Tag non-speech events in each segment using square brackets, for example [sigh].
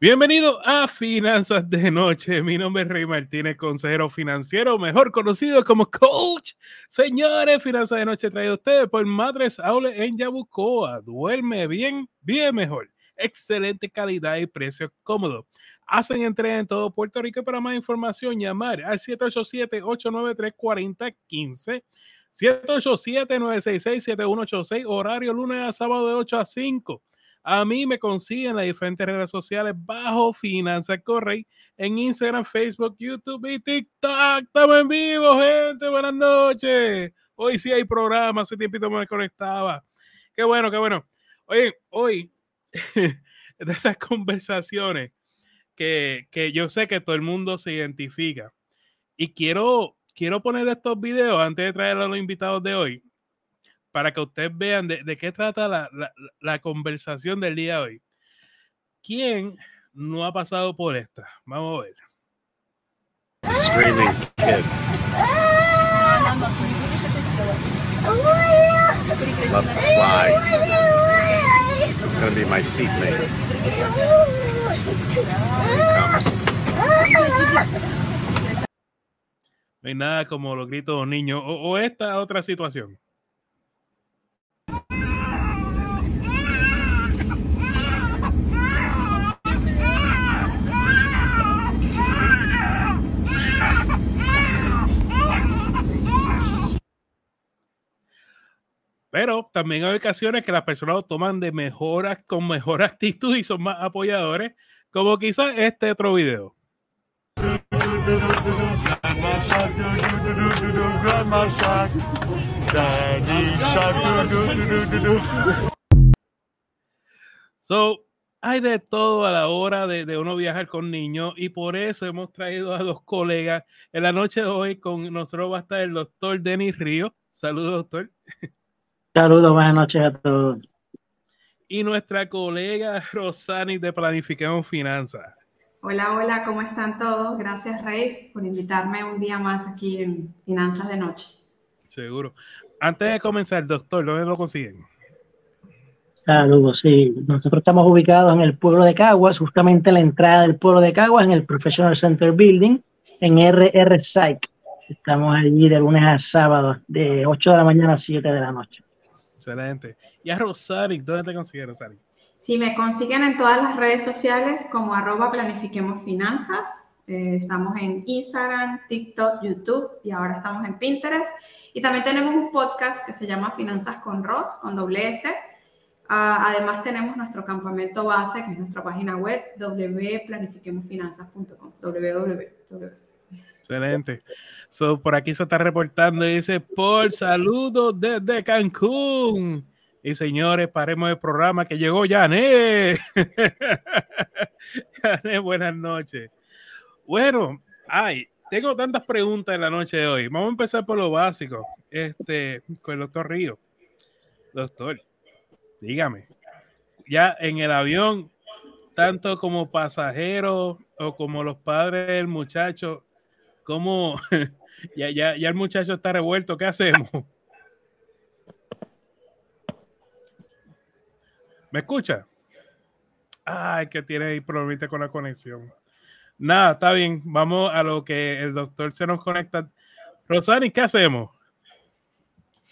Bienvenido a Finanzas de Noche. Mi nombre es Rey Martínez, consejero financiero, mejor conocido como Coach. Señores, Finanzas de Noche trae a ustedes por Madres Aule en Yabucoa. Duerme bien, bien mejor. Excelente calidad y precio cómodo. Hacen entrega en todo Puerto Rico. Para más información, llamar al 787-893-4015. 787-966-7186, horario lunes a sábado de 8 a 5. A mí me consiguen las diferentes redes sociales bajo Finanzas Correy en Instagram, Facebook, YouTube y TikTok. Estamos en vivo, gente. Buenas noches. Hoy sí hay programa. Hace tiempito me conectaba. Qué bueno, qué bueno. Oye, hoy, [laughs] de esas conversaciones que, que yo sé que todo el mundo se identifica. Y quiero, quiero poner estos videos antes de traer a los invitados de hoy para que ustedes vean de, de qué trata la, la, la, conversación del día de hoy. ¿Quién no ha pasado por esta? Vamos a ver. Screaming kid. Love to fly. It's gonna be my seatmate. No hay nada como los gritos de niños o, o esta otra situación. Pero también hay ocasiones que las personas lo toman de mejoras con mejor [laughs] actitud y son más apoyadores, como quizás este otro video. So, hay de todo a la hora de, de, uno viajar con niños y por eso hemos traído a dos colegas. En la noche de hoy con nosotros va a estar el doctor Denis Río. Saludos, doctor. Saludos, buenas noches a todos. Y nuestra colega Rosani de Planifiquemos Finanzas. Hola, hola, ¿cómo están todos? Gracias, Rey, por invitarme un día más aquí en Finanzas de Noche. Seguro. Antes de comenzar, doctor, ¿dónde lo consiguen? Saludos, sí. Nosotros estamos ubicados en el pueblo de Caguas, justamente en la entrada del pueblo de Caguas, en el Professional Center Building, en RR Psych. Estamos allí de lunes a sábado, de 8 de la mañana a 7 de la noche. Excelente. Y a Rosari, ¿dónde te consigues, Rosari? Sí, me consiguen en todas las redes sociales como arroba planifiquemos finanzas. Eh, estamos en Instagram, TikTok, YouTube y ahora estamos en Pinterest. Y también tenemos un podcast que se llama Finanzas con Ros, con doble S. Uh, además tenemos nuestro campamento base, que es nuestra página web, www.planifiquemosfinanzas.com. www. Excelente. So, por aquí se está reportando y dice, por saludos desde Cancún. Y señores, paremos el programa que llegó Yané. [laughs] Yané, buenas noches. Bueno, ay, tengo tantas preguntas en la noche de hoy. Vamos a empezar por lo básico. Este, con el doctor Río. Doctor, dígame, ya en el avión, tanto como pasajeros o como los padres del muchacho, ¿cómo? [laughs] ya, ya, ya el muchacho está revuelto, ¿qué hacemos? ¿Me escucha? Ay, que tiene ahí problemita con la conexión. Nada, está bien. Vamos a lo que el doctor se nos conecta. Rosani, ¿qué hacemos?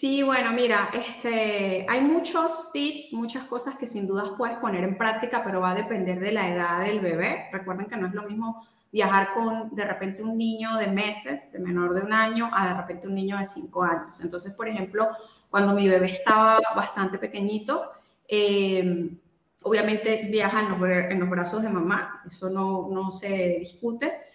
Sí, bueno, mira, este, hay muchos tips, muchas cosas que sin dudas puedes poner en práctica, pero va a depender de la edad del bebé. Recuerden que no es lo mismo viajar con de repente un niño de meses, de menor de un año, a de repente un niño de cinco años. Entonces, por ejemplo, cuando mi bebé estaba bastante pequeñito, eh, obviamente viaja en los, en los, brazos de mamá, eso no, no se discute.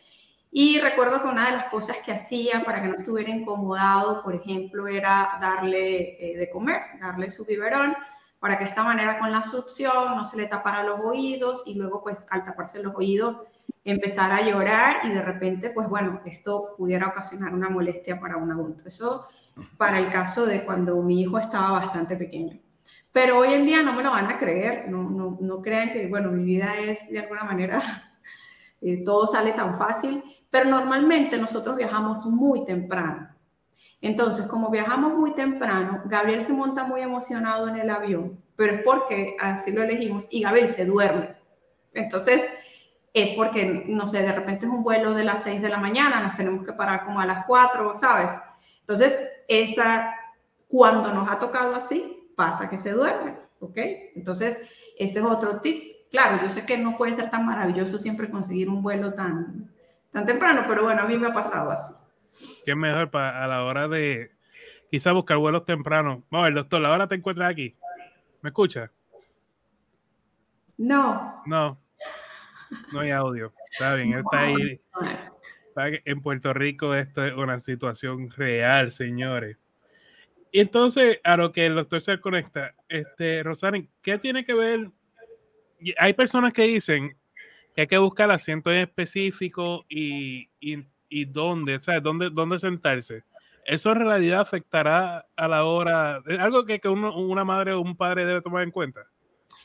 Y recuerdo que una de las cosas que hacía para que no estuviera incomodado, por ejemplo, era darle eh, de comer, darle su biberón, para que de esta manera con la succión no se le tapara los oídos y luego pues al taparse los oídos empezar a llorar y de repente pues bueno, esto pudiera ocasionar una molestia para un adulto. Eso para el caso de cuando mi hijo estaba bastante pequeño. Pero hoy en día no me lo van a creer, no, no, no crean que, bueno, mi vida es de alguna manera, [laughs] eh, todo sale tan fácil, pero normalmente nosotros viajamos muy temprano. Entonces, como viajamos muy temprano, Gabriel se monta muy emocionado en el avión, pero es porque así lo elegimos y Gabriel se duerme. Entonces, es porque, no sé, de repente es un vuelo de las 6 de la mañana, nos tenemos que parar como a las 4, ¿sabes? Entonces, esa, cuando nos ha tocado así, pasa que se duerme, ¿ok? Entonces, ese es otro tips. Claro, yo sé que no puede ser tan maravilloso siempre conseguir un vuelo tan, tan temprano, pero bueno, a mí me ha pasado así. ¿Qué mejor para a la hora de quizá buscar vuelos tempranos? Vamos, el doctor, la hora te encuentras aquí. ¿Me escucha? No. No. No hay audio. Está bien, está ahí. En Puerto Rico esto es una situación real, señores. Y entonces, a lo que el doctor se conecta, este, Rosario, ¿qué tiene que ver? Hay personas que dicen que hay que buscar asientos específicos y, y, y dónde, ¿sabes? ¿Dónde, dónde sentarse. ¿Eso en realidad afectará a la hora? ¿Es algo que, que una madre o un padre debe tomar en cuenta?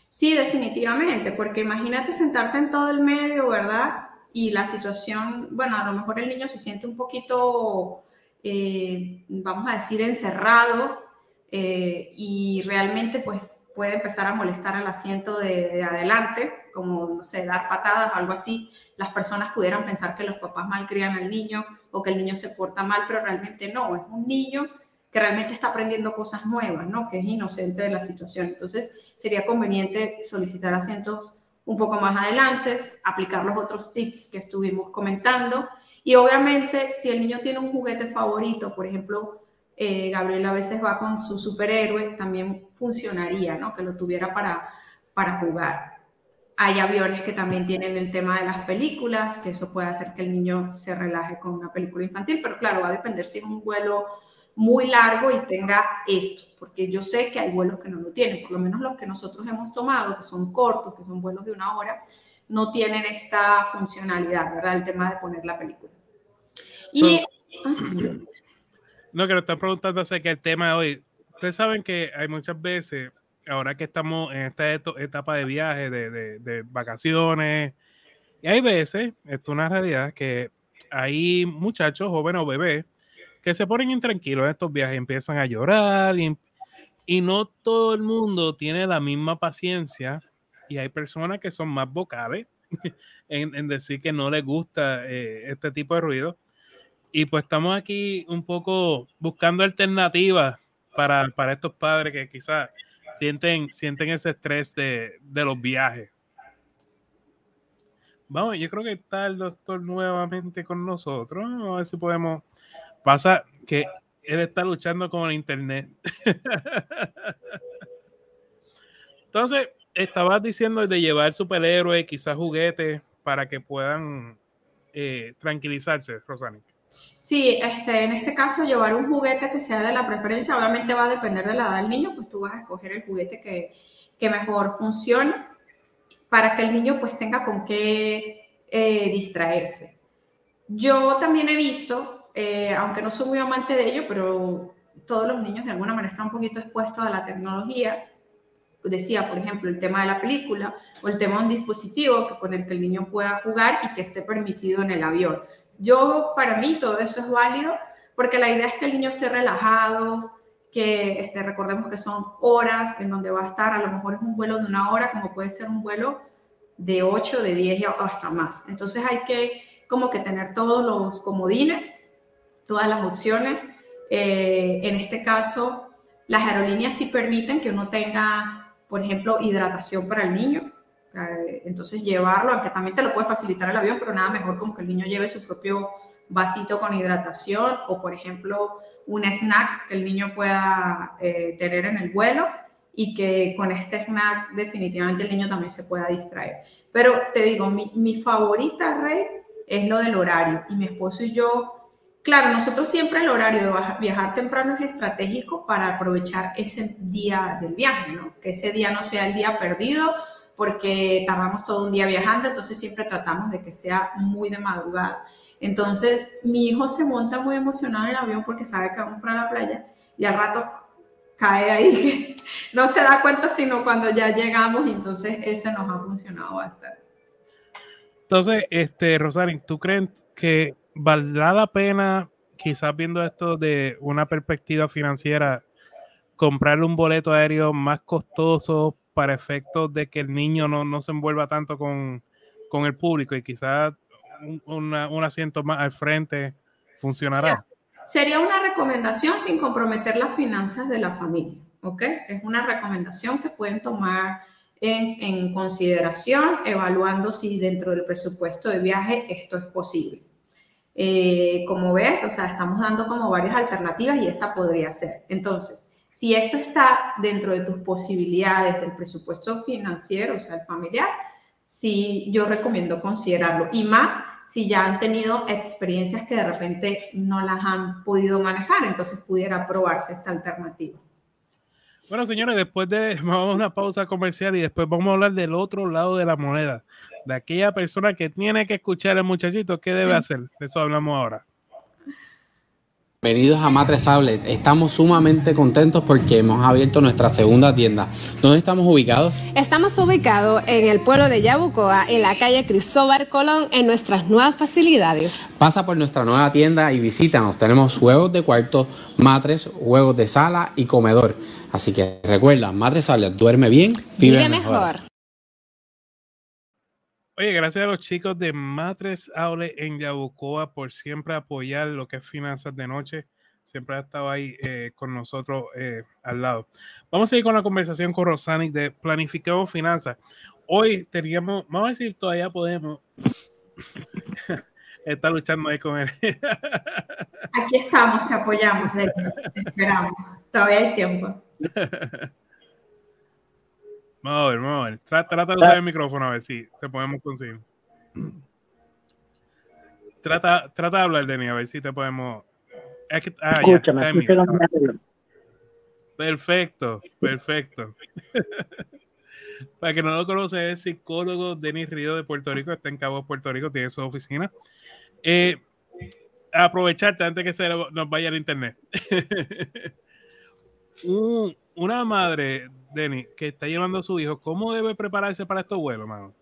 Sí, definitivamente, porque imagínate sentarte en todo el medio, ¿verdad? Y la situación, bueno, a lo mejor el niño se siente un poquito, eh, vamos a decir, encerrado eh, y realmente pues puede empezar a molestar al asiento de, adelante, como, no sé, dar patadas algo así. Las personas pudieran pensar que los papás malcrían al niño o que el niño se porta mal, pero realmente no, es un niño que realmente está aprendiendo cosas nuevas, ¿no? Que es inocente de la situación. Entonces, sería conveniente solicitar asientos un poco más adelante, aplicar los otros tips que estuvimos comentando. Y obviamente, si el niño tiene un juguete favorito, por ejemplo, eh, Gabriel a veces va con su superhéroe, también funcionaría, ¿no? Que lo tuviera para, para jugar. Hay aviones que también tienen el tema de las películas, que eso puede hacer que el niño se relaje con una película infantil, pero claro, va a depender si es un vuelo muy largo y tenga esto, porque yo sé que hay vuelos que no lo tienen, por lo menos los que nosotros hemos tomado, que son cortos, que son vuelos de una hora, no tienen esta funcionalidad, ¿verdad? El tema de poner la película. Y... no, que lo están preguntando acerca del tema de hoy. Ustedes saben que hay muchas veces, ahora que estamos en esta etapa de viaje, de, de, de vacaciones, y hay veces, esto es una realidad, que hay muchachos, jóvenes o bebés, que se ponen intranquilos en estos viajes, empiezan a llorar y, y, no todo el mundo tiene la misma paciencia y hay personas que son más vocales [laughs] en, en decir que no les gusta eh, este tipo de ruido. Y pues estamos aquí un poco buscando alternativas para, para estos padres que quizás sienten, sienten ese estrés de, de los viajes. Vamos, yo creo que está el doctor nuevamente con nosotros. A ver si podemos Pasa que él está luchando con el internet. [laughs] Entonces, estabas diciendo de llevar superhéroes, quizás juguetes, para que puedan eh, tranquilizarse, Rosani. Sí, este, en este caso llevar un juguete que sea de la preferencia, obviamente va a depender de la edad del niño, pues tú vas a escoger el juguete que, que mejor funcione para que el niño pues tenga con qué eh, distraerse. Yo también he visto eh, aunque no soy muy amante de ello, pero todos los niños de alguna manera están un poquito expuestos a la tecnología. Decía, por ejemplo, el tema de la película o el tema de un dispositivo con el que el niño pueda jugar y que esté permitido en el avión. Yo, para mí, todo eso es válido porque la idea es que el niño esté relajado, que este, recordemos que son horas en donde va a estar, a lo mejor es un vuelo de una hora, como puede ser un vuelo de 8, de 10 o hasta más. Entonces hay que como que tener todos los comodines todas las opciones. Eh, en este caso, las aerolíneas sí permiten que uno tenga, por ejemplo, hidratación para el niño. Eh, entonces, llevarlo, aunque también te lo puede facilitar el avión, pero nada mejor como que el niño lleve su propio vasito con hidratación o, por ejemplo, un snack que el niño pueda eh, tener en el vuelo y que con este snack definitivamente el niño también se pueda distraer. Pero te digo, mi, mi favorita, Rey, es lo del horario. Y mi esposo y yo Claro, nosotros siempre el horario de viajar temprano es estratégico para aprovechar ese día del viaje, ¿no? Que ese día no sea el día perdido porque tardamos todo un día viajando, entonces siempre tratamos de que sea muy de madrugada. Entonces, mi hijo se monta muy emocionado en el avión porque sabe que vamos para la playa y al rato cae ahí [laughs] que no se da cuenta sino cuando ya llegamos entonces ese nos ha funcionado bastante. Entonces, este, Rosario, ¿tú crees que ¿valdrá la pena, quizás viendo esto de una perspectiva financiera, comprarle un boleto aéreo más costoso para efectos de que el niño no, no se envuelva tanto con, con el público y quizás un, un, asiento más al frente funcionará. Sería una recomendación sin comprometer las finanzas de la familia, ¿ok? Es una recomendación que pueden tomar en, en consideración, evaluando si dentro del presupuesto de viaje esto es posible. Eh, como ves, o sea, estamos dando como varias alternativas y esa podría ser. Entonces, si esto está dentro de tus posibilidades del presupuesto financiero, o sea, el familiar, sí yo recomiendo considerarlo. Y más si ya han tenido experiencias que de repente no las han podido manejar, entonces pudiera probarse esta alternativa. Bueno, señores, después de [laughs] vamos a una pausa comercial y después vamos a hablar del otro lado de la moneda, de aquella persona que tiene que escuchar al muchachito, ¿qué debe hacer? De eso hablamos ahora. Bienvenidos a Matres Outlet. Estamos sumamente contentos porque hemos abierto nuestra segunda tienda. ¿Dónde estamos ubicados? Estamos ubicados en el pueblo de Yabucoa, en la calle Cristóbal Colón, en nuestras nuevas facilidades. Pasa por nuestra nueva tienda y visítanos. Tenemos juegos de cuarto, matres, juegos de sala y comedor. Así que recuerda, Matres Outlet, duerme bien, vive, mejor. Oye, gracias a los chicos de Matres Aule en Yabucoa por siempre apoyar lo que es finanzas de noche. Siempre ha estado ahí eh, con nosotros eh, al lado. Vamos a ir con la conversación con Rosanic de Planificamos Finanzas. Hoy teníamos, vamos a decir, todavía podemos. [laughs] Está luchando ahí con él. Aquí estamos, te apoyamos, te esperamos. Todavía hay tiempo. [laughs] Vamos a ver, vamos a ver. Trata, de usar el micrófono a ver si te podemos conseguir. Trata, trata de hablar, Denny, a ver si te podemos. ah, Escúchame, Perfecto, perfecto. [laughs] Para que no lo conoce, es psicólogo Denis Río de Puerto Rico, está en Cabo Puerto Rico, tiene su oficina. Eh, aprovecharte antes que se nos vaya el internet. [laughs] una madre Denny, que está llevando a su hijo, ¿cómo debe prepararse para estos vuelos, mano?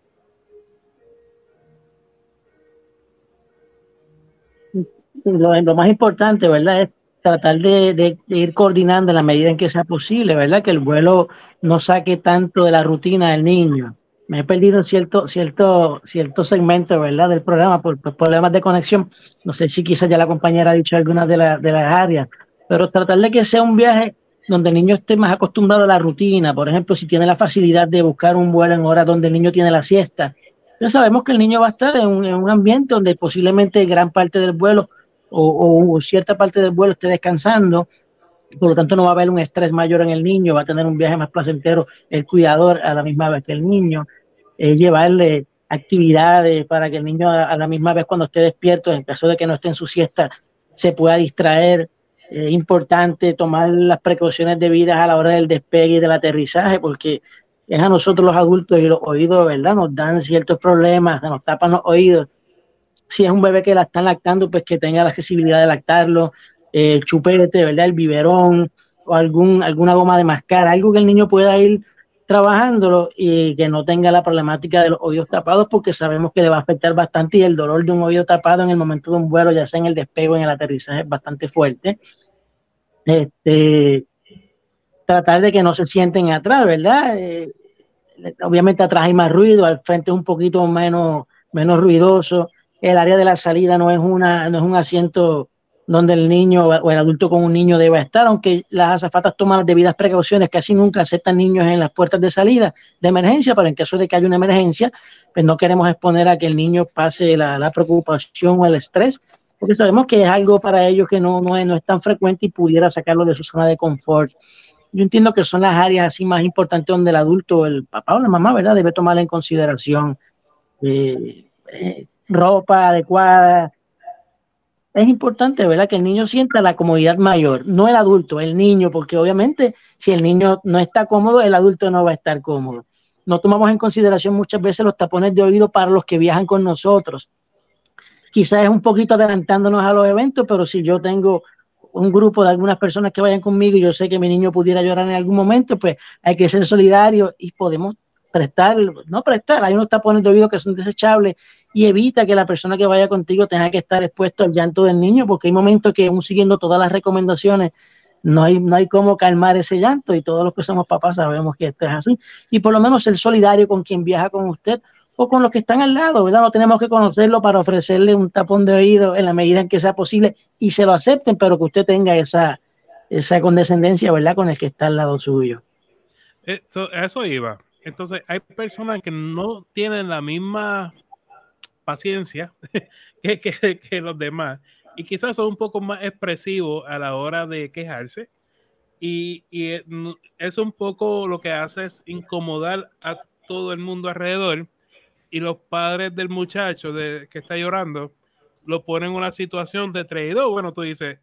Lo, más importante, ¿verdad? Es tratar de, ir coordinando en la medida en que sea posible, ¿verdad? Que el vuelo no saque tanto de la rutina del niño. Me he perdido cierto, cierto, cierto segmento, ¿verdad? Del programa por, problemas de conexión. No sé si quizás ya la compañera ha dicho algunas de, de las áreas, pero tratar de que sea un viaje donde el niño esté más acostumbrado a la rutina, por ejemplo, si tiene la facilidad de buscar un vuelo en horas donde el niño tiene la siesta, ya sabemos que el niño va a estar en un, ambiente donde posiblemente gran parte del vuelo o, cierta parte del vuelo esté descansando, por lo tanto no va a haber un estrés mayor en el niño, va a tener un viaje más placentero el cuidador a la misma vez que el niño, eh, llevarle actividades para que el niño a, a, la misma vez cuando esté despierto, en caso de que no esté en su siesta, se pueda distraer es importante tomar las precauciones debidas a la hora del despegue y del aterrizaje, porque es a nosotros los adultos y los oídos, ¿verdad? Nos dan ciertos problemas, nos tapan los oídos. Si es un bebé que la están lactando, pues que tenga la accesibilidad de lactarlo, el chupete, ¿verdad? El biberón o algún, alguna goma de mascar, algo que el niño pueda ir trabajándolo y que no tenga la problemática de los oídos tapados porque sabemos que le va a afectar bastante y el dolor de un oído tapado en el momento de un vuelo, ya sea en el despego en el aterrizaje, es bastante fuerte. Este, tratar de que no se sienten atrás, ¿verdad? Eh, obviamente atrás hay más ruido, al frente es un poquito menos, menos ruidoso. El área de la salida no es, una, no es un asiento donde el niño o el adulto con un niño debe estar, aunque las azafatas toman las debidas precauciones, casi nunca aceptan niños en las puertas de salida de emergencia, pero en caso de que haya una emergencia, pues no queremos exponer a que el niño pase la, preocupación o el estrés, porque sabemos que es algo para ellos que no, no, es, no es tan frecuente y pudiera sacarlo de su zona de confort. Yo entiendo que son las áreas así más importantes donde el adulto, el papá o la mamá, ¿verdad?, debe tomar en consideración eh, eh, ropa adecuada, es importante, ¿verdad? Que el niño sienta la comodidad mayor, no el adulto, el niño, porque obviamente si el niño no está cómodo, el adulto no va a estar cómodo. No tomamos en consideración muchas veces los tapones de oído para los que viajan con nosotros. Quizás es un poquito adelantándonos a los eventos, pero si yo tengo un grupo de algunas personas que vayan conmigo y yo sé que mi niño pudiera llorar en algún momento, pues hay que ser solidario y podemos prestar, no prestar, hay unos tapones de oído que son desechables y evita que la persona que vaya contigo tenga que estar expuesto al llanto del niño, porque hay momentos que aún siguiendo todas las recomendaciones, no hay, no hay cómo calmar ese llanto y todos los que somos papás sabemos que esto es así. Y por lo menos ser solidario con quien viaja con usted o con los que están al lado, ¿verdad? No tenemos que conocerlo para ofrecerle un tapón de oído en la medida en que sea posible y se lo acepten, pero que usted tenga esa, esa condescendencia, ¿verdad? Con el que está al lado suyo. Eso, eso iba. Entonces, hay personas que no tienen la misma paciencia [laughs] que, que, los demás y quizás son un poco más expresivos a la hora de quejarse y, y es un poco lo que hace es incomodar a todo el mundo alrededor y los padres del muchacho de, que está llorando lo ponen en una situación de traidor. Bueno, tú dices,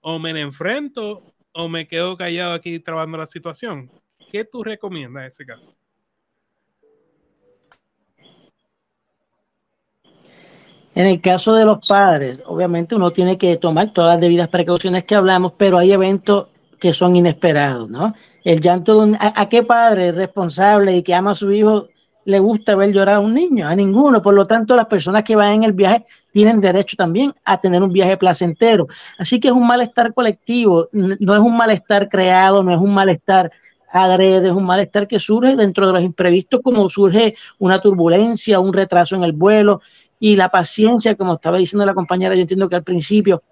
o me enfrento o me quedo callado aquí trabajando la situación. ¿Qué tú recomiendas en ese caso? En el caso de los padres, obviamente uno tiene que tomar todas las debidas precauciones que hablamos, pero hay eventos que son inesperados, ¿no? El llanto de a, a, qué padre responsable y que ama a su hijo le gusta ver llorar a un niño? A ninguno. Por lo tanto, las personas que van en el viaje tienen derecho también a tener un viaje placentero. Así que es un malestar colectivo, no es un malestar creado, no es un malestar adrede, es un malestar que surge dentro de los imprevistos, como surge una turbulencia, un retraso en el vuelo y la paciencia, como estaba diciendo la compañera, yo entiendo que al principio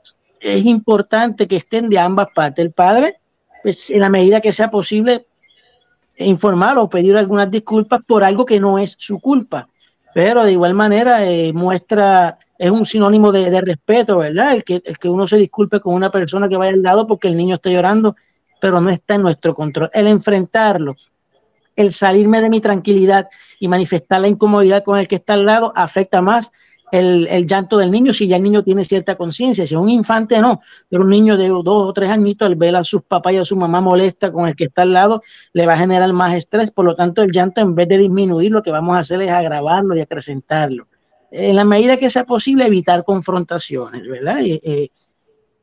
es importante que estén de ambas partes. El padre, pues en la medida que sea posible, informar o pedir algunas disculpas por algo que no es su culpa. Pero de igual manera eh, muestra, es un sinónimo de, de, respeto, ¿verdad? El que, el que uno se disculpe con una persona que vaya al lado porque el niño está llorando, pero no está en nuestro control. El enfrentarlo, el salirme de mi tranquilidad y manifestar la incomodidad con el que está al lado afecta más el, llanto del niño si ya el niño tiene cierta conciencia. Si es un infante, no, pero un niño de dos o tres añitos, al ver a sus papás y a su mamá molesta con el que está al lado, le va a generar más estrés. Por lo tanto, el llanto, en vez de disminuir, lo que vamos a hacer es agravarlo y acrecentarlo. En la medida que sea posible, evitar confrontaciones, ¿verdad? Y, eh,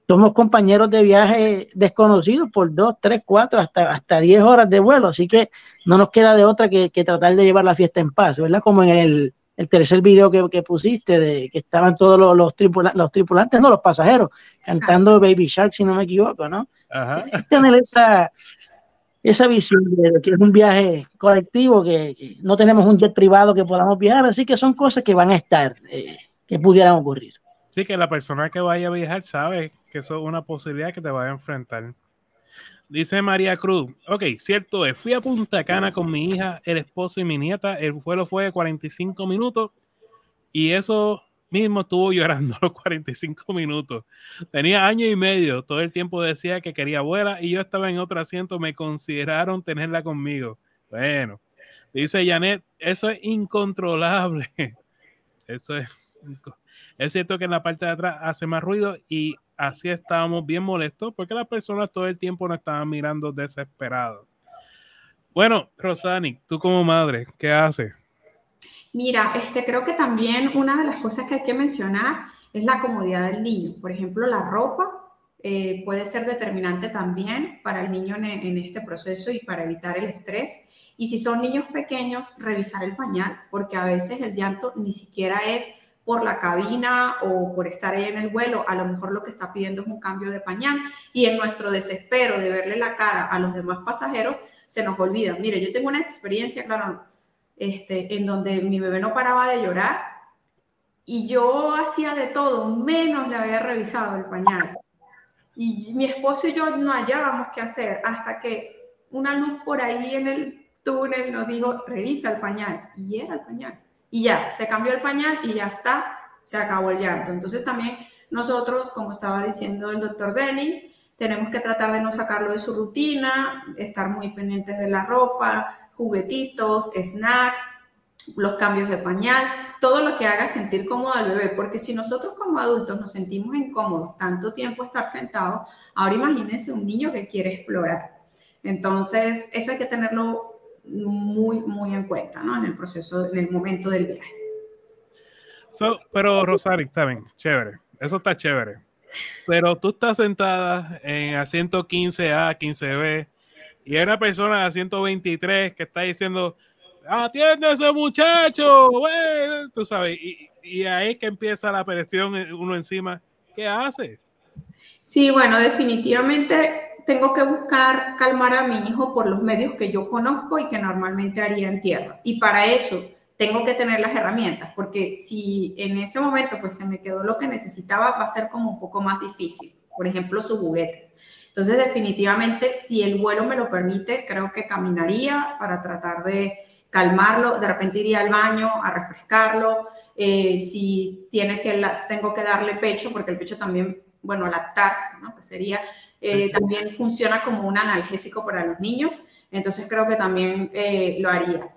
somos compañeros de viaje desconocidos por dos, tres, cuatro, hasta, hasta diez horas de vuelo, así que no nos queda de otra que, que tratar de llevar la fiesta en paz, ¿verdad? Como en el el tercer video que, que, pusiste, de que estaban todos los, los, tripula, los, tripulantes, no, los pasajeros, cantando Baby Shark, si no me equivoco, ¿no? Ajá. Tener esa, esa visión de que es un viaje colectivo, que, que, no tenemos un jet privado que podamos viajar, así que son cosas que van a estar, eh, que pudieran ocurrir. Sí, que la persona que vaya a viajar sabe que eso es una posibilidad que te vaya a enfrentar. Dice María Cruz, ok, cierto es, fui a Punta Cana con mi hija, el esposo y mi nieta, el vuelo fue de 45 minutos y eso mismo estuvo llorando [laughs] los 45 minutos. Tenía año y medio, todo el tiempo decía que quería abuela y yo estaba en otro asiento, me consideraron tenerla conmigo. Bueno, dice Janet, eso es incontrolable. [laughs] Eso es... Es cierto que en la parte de atrás hace más ruido y así estábamos bien molestos porque las personas todo el tiempo nos estaban mirando desesperados. Bueno, Rosani, tú como madre, ¿qué haces? Mira, este, creo que también una de las cosas que hay que mencionar es la comodidad del niño. Por ejemplo, la ropa eh, puede ser determinante también para el niño en, en este proceso y para evitar el estrés. Y si son niños pequeños, revisar el pañal, porque a veces el llanto ni siquiera es por la cabina o por estar ahí en el vuelo, a lo mejor lo que está pidiendo es un cambio de pañal y en nuestro desespero de verle la cara a los demás pasajeros, se nos olvida. Mire, yo tengo una experiencia, claro, este, en donde mi bebé no paraba de llorar y yo hacía de todo, menos le había revisado el pañal. Y mi esposo y yo no hallábamos qué hacer hasta que una luz por ahí en el túnel nos dijo, revisa el pañal. Y era el pañal y ya, se cambió el pañal y ya está, se acabó el llanto. Entonces también nosotros, como estaba diciendo el doctor Denis, tenemos que tratar de no sacarlo de su rutina, estar muy pendientes de la ropa, juguetitos, snack, los cambios de pañal, todo lo que haga sentir cómodo al bebé, porque si nosotros como adultos nos sentimos incómodos tanto tiempo estar sentados, ahora imagínense un niño que quiere explorar. Entonces, eso hay que tenerlo muy, muy en cuenta, ¿no? En el proceso, en el momento del viaje. So, pero Rosario, está bien, chévere, eso está chévere. Pero tú estás sentada en asiento 15A, 15B, y hay una persona de asiento 23 que está diciendo, atiende a ese muchacho, güey, tú sabes, y, y ahí es que empieza la presión uno encima. ¿Qué hace? Sí, bueno, definitivamente tengo que buscar calmar a mi hijo por los medios que yo conozco y que normalmente haría en tierra. Y para eso tengo que tener las herramientas, porque si en ese momento pues se me quedó lo que necesitaba, va a ser como un poco más difícil. Por ejemplo, sus juguetes. Entonces, definitivamente, si el vuelo me lo permite, creo que caminaría para tratar de calmarlo, de repente iría al baño a refrescarlo, eh, si tiene que, tengo que darle pecho, porque el pecho también, bueno, lactar, ¿no? Pues sería, eh, también funciona como un analgésico para los niños, entonces creo que también eh, lo haría.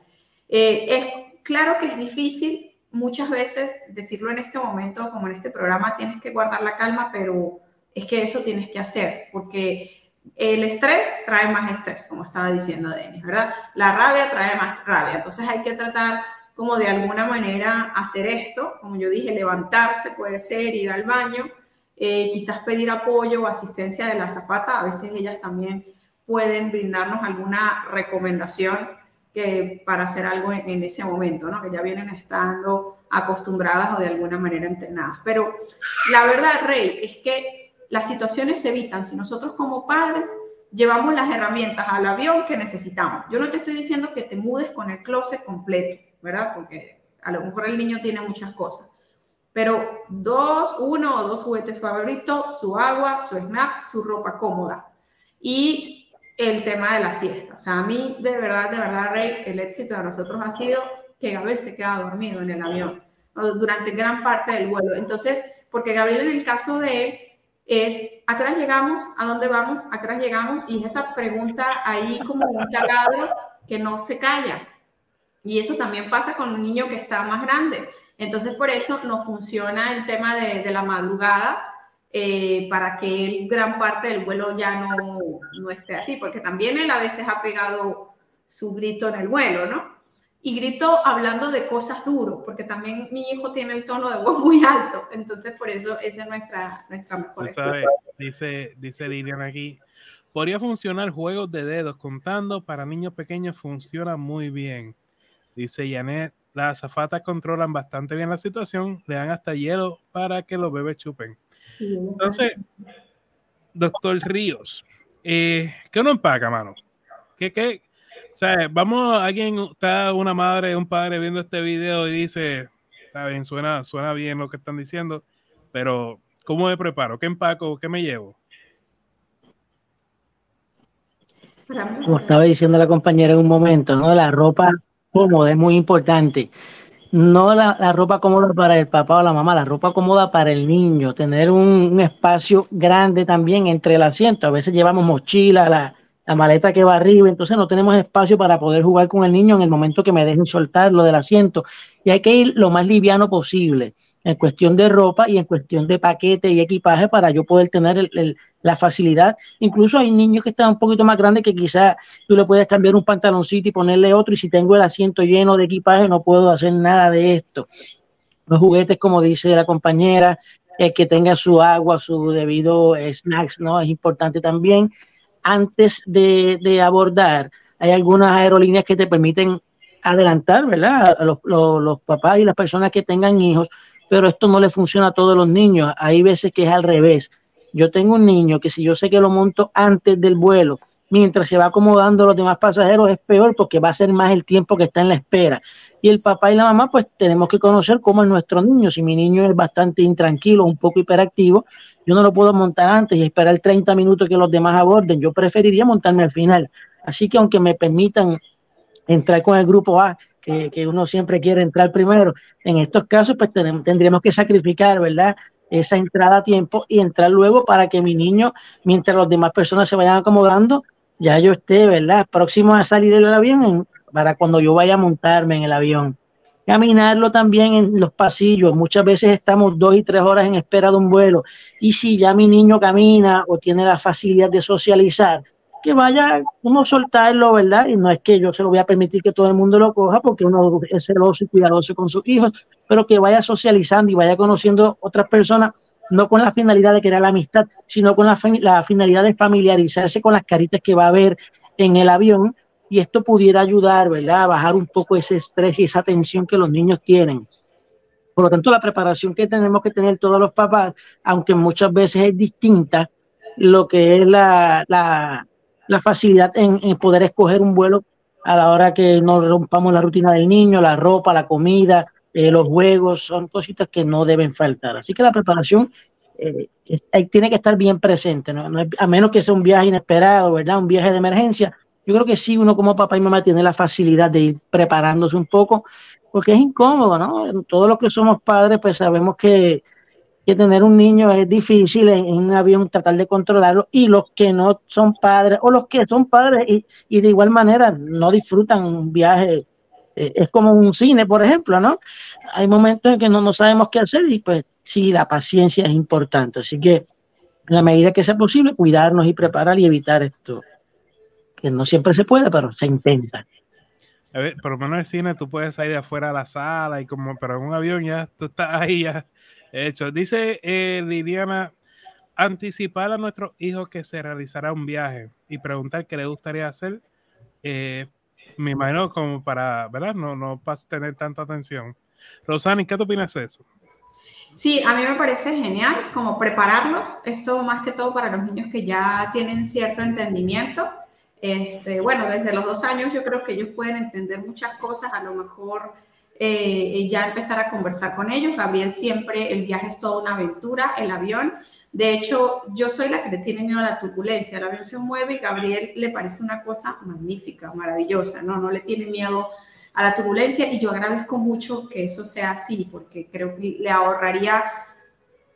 es claro que es difícil muchas veces decirlo en este momento, como en este programa, tienes que guardar la calma, pero es que eso tienes que hacer, porque el estrés trae más estrés, como estaba diciendo Denis, ¿verdad? La rabia trae más rabia. Entonces hay que tratar como de alguna manera hacer esto, como yo dije, levantarse puede ser, ir al baño, eh, quizás pedir apoyo o asistencia de la zapata. A veces ellas también pueden brindarnos alguna recomendación que para hacer algo en, ese momento, ¿no? Que ya vienen estando acostumbradas o de alguna manera entrenadas. Pero la verdad, Rey, es que las situaciones se evitan si nosotros como padres llevamos las herramientas al avión que necesitamos. Yo no te estoy diciendo que te mudes con el closet completo, ¿verdad? Porque a lo mejor el niño tiene muchas cosas. Pero dos, uno o dos juguetes favoritos, su agua, su snack, su ropa cómoda. Y el tema de la siesta. O sea, a mí, de verdad, de verdad, Rey, el éxito de nosotros ha sido que Gabriel se queda dormido en el avión durante gran parte del vuelo. Entonces, porque Gabriel en el caso de él, es ¿a qué hora llegamos? ¿A dónde vamos? ¿A qué hora llegamos? Y es esa pregunta ahí como un taladro que no se calla. Y eso también pasa con un niño que está más grande. Entonces, por eso no funciona el tema de, de la madrugada eh, para que él gran parte del vuelo ya no, no esté así, porque también él a veces ha pegado su grito en el vuelo, ¿no? y grito hablando de cosas duras, porque también mi hijo tiene el tono de voz muy alto, entonces por eso esa es nuestra, nuestra mejor sabes, Dice, dice Lilian aquí, podría funcionar juegos de dedos contando para niños pequeños, funciona muy bien. Dice Janet, las azafatas controlan bastante bien la situación, le dan hasta hielo para que los bebés chupen. Entonces, doctor Ríos, eh, ¿qué uno empaca, mano? ¿Qué, qué, o sea, vamos, alguien, está una madre, un padre viendo este video y dice, está bien, suena, suena bien lo que están diciendo, pero ¿cómo me preparo? ¿Qué empaco? ¿Qué me llevo? Como estaba diciendo la compañera en un momento, ¿no? La ropa cómoda es muy importante. No la, la, ropa cómoda para el papá o la mamá, la ropa cómoda para el niño. Tener un, un espacio grande también entre el asiento. A veces llevamos mochila, la, la maleta que va arriba, entonces no tenemos espacio para poder jugar con el niño en el momento que me dejen soltarlo del asiento. Y hay que ir lo más liviano posible en cuestión de ropa y en cuestión de paquete y equipaje para yo poder tener el, la facilidad. Incluso hay niños que están un poquito más grandes que quizás tú le puedes cambiar un pantaloncito y ponerle otro y si tengo el asiento lleno de equipaje no puedo hacer nada de esto. Los juguetes, como dice la compañera, el que tenga su agua, su debido snacks, ¿no? Es importante también antes de, abordar, hay algunas aerolíneas que te permiten adelantar, ¿verdad? A los, los, papás y las personas que tengan hijos, pero esto no le funciona a todos los niños. Hay veces que es al revés. Yo tengo un niño que si yo sé que lo monto antes del vuelo, mientras se va acomodando los demás pasajeros, es peor porque va a ser más el tiempo que está en la espera. Y el papá y la mamá, pues tenemos que conocer cómo es nuestro niño. Si mi niño es bastante intranquilo, un poco hiperactivo, yo no lo puedo montar antes y esperar 30 minutos que los demás aborden. Yo preferiría montarme al final. Así que aunque me permitan entrar con el grupo A, que, que uno siempre quiere entrar primero, en estos casos pues tendríamos que sacrificar, ¿verdad? Esa entrada a tiempo y entrar luego para que mi niño, mientras las demás personas se vayan acomodando, ya yo esté, ¿verdad? Próximo a salir del avión para cuando yo vaya a montarme en el avión caminarlo también en los pasillos. Muchas veces estamos dos y tres horas en espera de un vuelo. Y si ya mi niño camina o tiene la facilidad de socializar, que vaya uno soltarlo, ¿verdad? Y no es que yo se lo voy a permitir que todo el mundo lo coja porque uno es celoso y cuidadoso con sus hijos, pero que vaya socializando y vaya conociendo otras personas, no con la finalidad de crear la amistad, sino con la, finalidad de familiarizarse con las caritas que va a ver en el avión y esto pudiera ayudar, ¿verdad?, a bajar un poco ese estrés y esa tensión que los niños tienen. Por lo tanto, la preparación que tenemos que tener todos los papás, aunque muchas veces es distinta, lo que es la, la facilidad en, poder escoger un vuelo a la hora que no rompamos la rutina del niño, la ropa, la comida, eh, los juegos, son cositas que no deben faltar. Así que la preparación eh, tiene que estar bien presente, a menos que sea un viaje inesperado, ¿verdad? Un viaje de emergencia. Yo creo que sí, uno como papá y mamá tiene la facilidad de ir preparándose un poco, porque es incómodo, ¿no? Todos los que somos padres, pues sabemos que que tener un niño es difícil en, un avión tratar de controlarlo y los que no son padres o los que son padres y, de igual manera no disfrutan un viaje, eh, es como un cine, por ejemplo, ¿no? Hay momentos en que no, no sabemos qué hacer y pues sí, la paciencia es importante, así que en la medida que sea posible, cuidarnos y preparar y evitar esto, que no siempre se puede, pero se intenta. A ver, por lo menos en el cine tú puedes salir de afuera a la sala y como, pero en un avión ya tú estás ahí ya hecho. Dice eh, Liliana, anticipar a nuestros hijos que se realizará un viaje y preguntar qué le gustaría hacer. Eh, me imagino como para, ¿verdad? No, no para tener tanta atención. Rosani, ¿qué te opinas de eso? Sí, a mí me parece genial como prepararlos, esto más que todo para los niños que ya tienen cierto entendimiento. Este, bueno, desde los dos años yo creo que ellos pueden entender muchas cosas, a lo mejor eh, ya empezar a conversar con ellos. Gabriel siempre, el viaje es toda una aventura, el avión. De hecho, yo soy la que le tiene miedo a la turbulencia. El avión se mueve y Gabriel le parece una cosa magnífica, maravillosa, ¿no? No le tiene miedo a la turbulencia y yo agradezco mucho que eso sea así porque creo que le ahorraría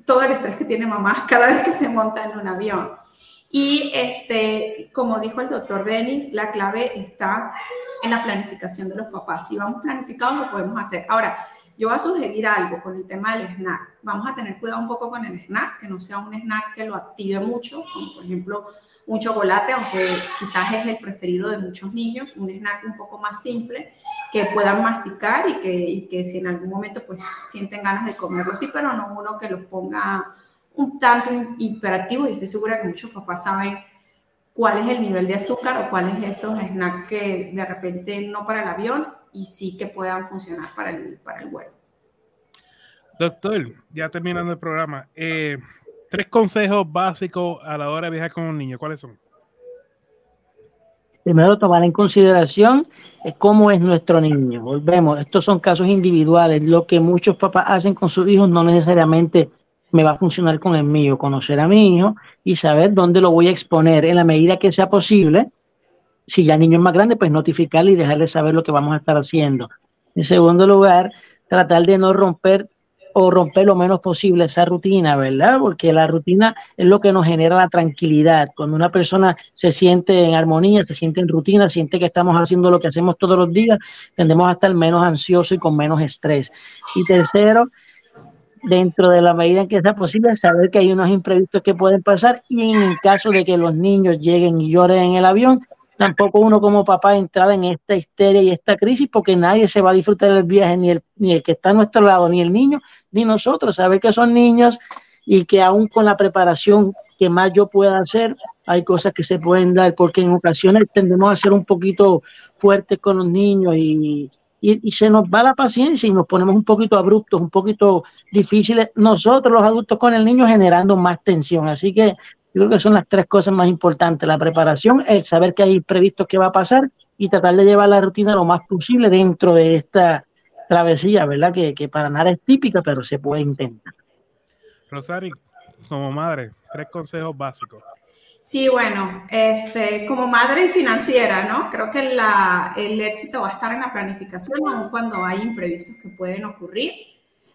todo el estrés que tiene mamá [laughs] cada vez que se monta en un avión. Y este, como dijo el doctor Denis, la clave está en la planificación de los papás. Si vamos planificados, lo podemos hacer. Ahora, yo voy a sugerir algo con el tema del snack. Vamos a tener cuidado un poco con el snack, que no sea un snack que lo active mucho, como por ejemplo un chocolate, aunque quizás es el preferido de muchos niños, un snack un poco más simple, que puedan masticar y que, que si en algún momento pues sienten ganas de comerlo, sí, pero no uno que los ponga un tanto imperativo y estoy segura que muchos papás saben cuál es el nivel de azúcar o cuáles esos snacks que de repente no para el avión y sí que puedan funcionar para el, para el vuelo. Doctor, ya terminando el programa, eh, tres consejos básicos a la hora de viajar con un niño, ¿cuáles son? Primero, tomar en consideración eh, cómo es nuestro niño. Volvemos, estos son casos individuales. Lo que muchos papás hacen con sus hijos no necesariamente me va a funcionar con el mío, conocer a mi hijo y saber dónde lo voy a exponer en la medida que sea posible. Si ya el niño es más grande, pues notificarle y dejarle saber lo que vamos a estar haciendo. En segundo lugar, tratar de no romper o romper lo menos posible esa rutina, ¿verdad? Porque la rutina es lo que nos genera la tranquilidad. Cuando una persona se siente en armonía, se siente en rutina, siente que estamos haciendo lo que hacemos todos los días, tendemos a estar menos ansiosos y con menos estrés. Y tercero, dentro de la medida en que sea posible, saber que hay unos imprevistos que pueden pasar y en el caso de que los niños lleguen y lloren en el avión, tampoco uno como papá entrar en esta histeria y esta crisis porque nadie se va a disfrutar del viaje, ni el, ni el que está a nuestro lado, ni el niño, ni nosotros, saber que son niños y que aún con la preparación que más yo pueda hacer, hay cosas que se pueden dar, porque en ocasiones tendemos a ser un poquito fuertes con los niños y, y, se nos va la paciencia y nos ponemos un poquito abruptos, un poquito difíciles, nosotros los adultos con el niño generando más tensión. Así que yo creo que son las tres cosas más importantes, la preparación, el saber que hay previsto que va a pasar y tratar de llevar la rutina lo más posible dentro de esta travesía, ¿verdad? Que, que para nada es típica, pero se puede intentar. Rosario, como madre, tres consejos básicos. Sí, bueno, este, como madre y financiera, ¿no? Creo que la, el éxito va a estar en la planificación, aun cuando hay imprevistos que pueden ocurrir.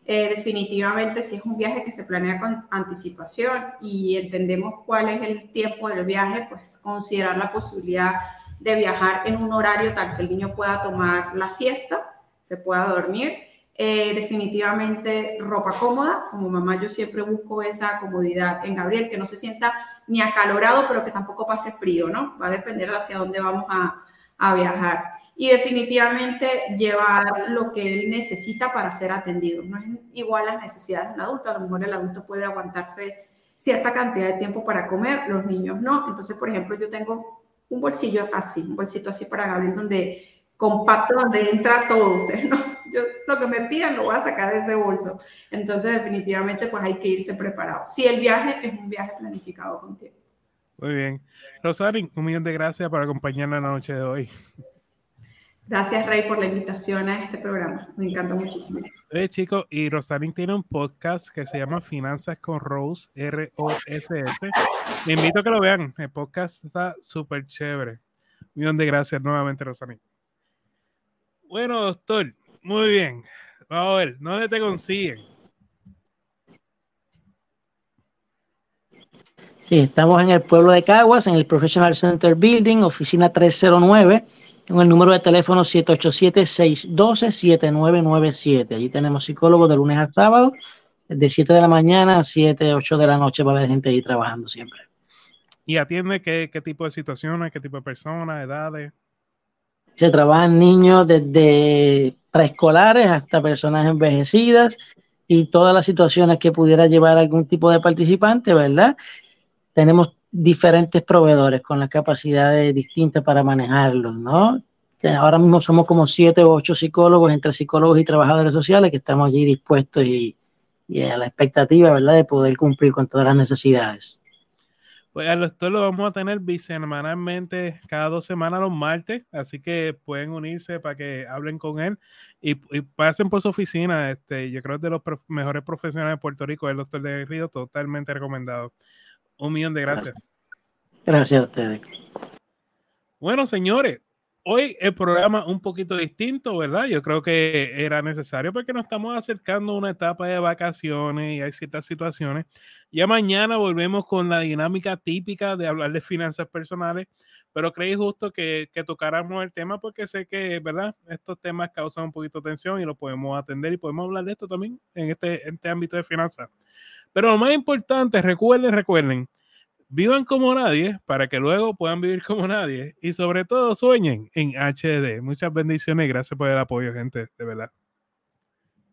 Eh, definitivamente, si es un viaje que se planea con anticipación y entendemos cuál es el tiempo del viaje, pues considerar la posibilidad de viajar en un horario tal que el niño pueda tomar la siesta, se pueda dormir. Eh, definitivamente ropa cómoda, como mamá yo siempre busco esa comodidad en Gabriel, que no se sienta ni acalorado, pero que tampoco pase frío, ¿no? Va a depender de hacia dónde vamos a, a viajar. Y definitivamente llevar lo que él necesita para ser atendido. No es igual las necesidades del adulto, a lo mejor el adulto puede aguantarse cierta cantidad de tiempo para comer, los niños no. Entonces, por ejemplo, yo tengo un bolsillo así, un bolsito así para Gabriel, donde compacto, donde entra todo usted, ¿no? [laughs] Yo lo que me pidan lo voy a sacar de ese bolso. Entonces, definitivamente, pues hay que irse preparado. Si el viaje es un viaje planificado contigo. Muy bien. Rosario, un millón de gracias por acompañarnos la noche de hoy. Gracias, Rey, por la invitación a este programa. Me encanta muchísimo. Oye, chicos, y Rosalind tiene un podcast que se llama Finanzas con Rose, R-O-S-S. Me invito a que lo vean. El podcast está súper chévere. Millón de gracias nuevamente, Rosalind. Bueno, doctor, muy bien. Vamos a ver, ¿dónde te consiguen? Sí, estamos en el pueblo de Caguas, en el Professional Center Building, oficina 309, en el número de teléfono 787-612-7997. Allí tenemos psicólogos de lunes a sábado, de 7 de la mañana a 7, 8 de la noche va a haber gente ahí trabajando siempre. ¿Y atiende qué, qué tipo de situaciones, qué tipo de personas, edades? Se trabajan niños desde preescolares hasta personas envejecidas y todas las situaciones que pudiera llevar algún tipo de participante, ¿verdad? tenemos diferentes proveedores con las capacidades distintas para manejarlos, ¿no? Ahora mismo somos como siete o ocho psicólogos, entre psicólogos y trabajadores sociales, que estamos allí dispuestos y, a la expectativa, ¿verdad?, de poder cumplir con todas las necesidades. Pues al doctor lo vamos a tener bisemanalmente cada dos semanas los martes, así que pueden unirse para que hablen con él y, pasen por su oficina. Este, yo creo que es de los mejores profesionales de Puerto Rico, el doctor de Río, totalmente recomendado. Un millón de gracias. Gracias a ustedes. Bueno, señores, hoy el programa un poquito distinto, ¿verdad? Yo creo que era necesario porque nos estamos acercando a una etapa de vacaciones y hay ciertas situaciones. Ya mañana volvemos con la dinámica típica de hablar de finanzas personales, pero creí justo que, que tocáramos el tema porque sé que, ¿verdad? Estos temas causan un poquito de tensión y lo podemos atender y podemos hablar de esto también en este, en este ámbito de finanzas. Pero lo más importante, recuerden, recuerden, vivan como nadie para que luego puedan vivir como nadie y sobre todo sueñen en HD. Muchas bendiciones y gracias por el apoyo, gente, de verdad.